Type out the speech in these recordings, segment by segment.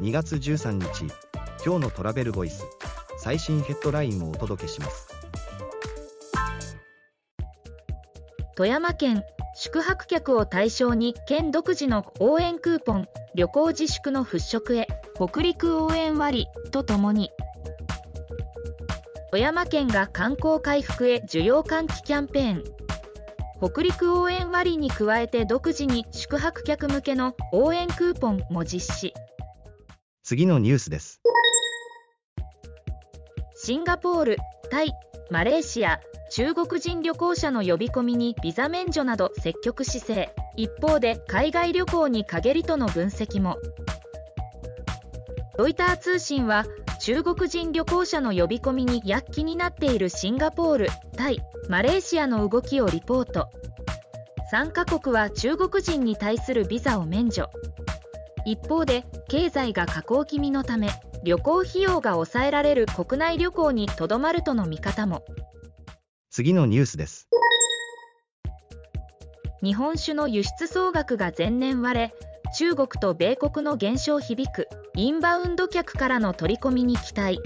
2月13日今日のトラベルボイス最新ヘッドラインをお届けします。富山県宿泊客を対象に県独自の応援クーポン旅行自粛の払拭へ北陸応援割とともに。富山県が観光回復へ需要喚起キャンペーン。北陸応援割に加えて独自に宿泊客向けの応援クーポンも実施。次のニュースです。シンガポール、タイ、マレーシア、中国人旅行者の呼び込みにビザ免除など積極姿勢。一方で海外旅行に陰りとの分析も。ロイター通信は中国人旅行者の呼び込みに躍起になっているシンガポール、タイ、マレーシアの動きをリポート。3カ国は中国人に対するビザを免除。一方で経済が下降気味のため旅行費用が抑えられる国内旅行にとどまるとの見方も。次のニュースです。日本酒の輸出総額が前年割れ中国と米国の減少響くインバウンド客からの取り込みに期待。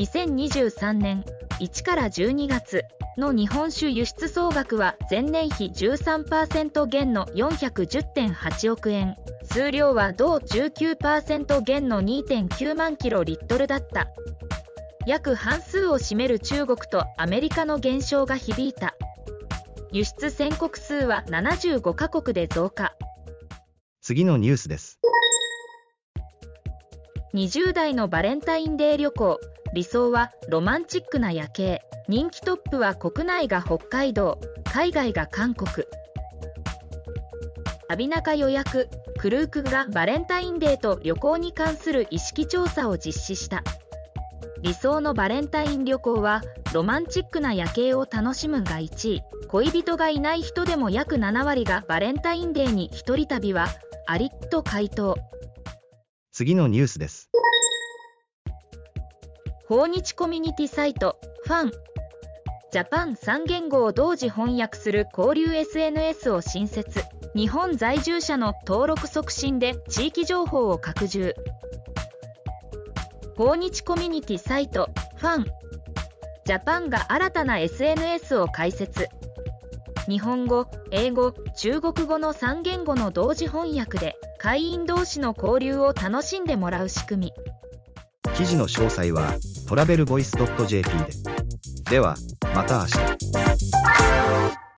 2023年1から12月の日本酒輸出総額は前年比13%減の410.8億円。数量は同19%減の2.9万キロリットルだった。約半数を占める中国とアメリカの減少が響いた。輸出宣告数は75カ国で増加。次のニュースです。20代のバレンタインデー旅行理想はロマンチックな夜景。人気トップは国内が北海道。海外が韓国。旅中予約。クルークがバレンタインデーと旅行に関する意識調査を実施した。理想のバレンタイン旅行はロマンチックな夜景を楽しむが1位恋人がいない人でも約7割がバレンタインデーに一人旅はありと回答。次のニュースです。訪日コミュニティサイトファン。ジャパン3言語を同時翻訳する交流 SNS を新設。日本在住者の登録促進で地域情報を拡充。訪日コミュニティサイトファン。ジャパンが新たな SNS を開設。日本語、英語、中国語の3言語の同時翻訳で会員同士の交流を楽しんでもらう仕組み。記事の詳細はトラベルボイス .jp で。ではまた明日。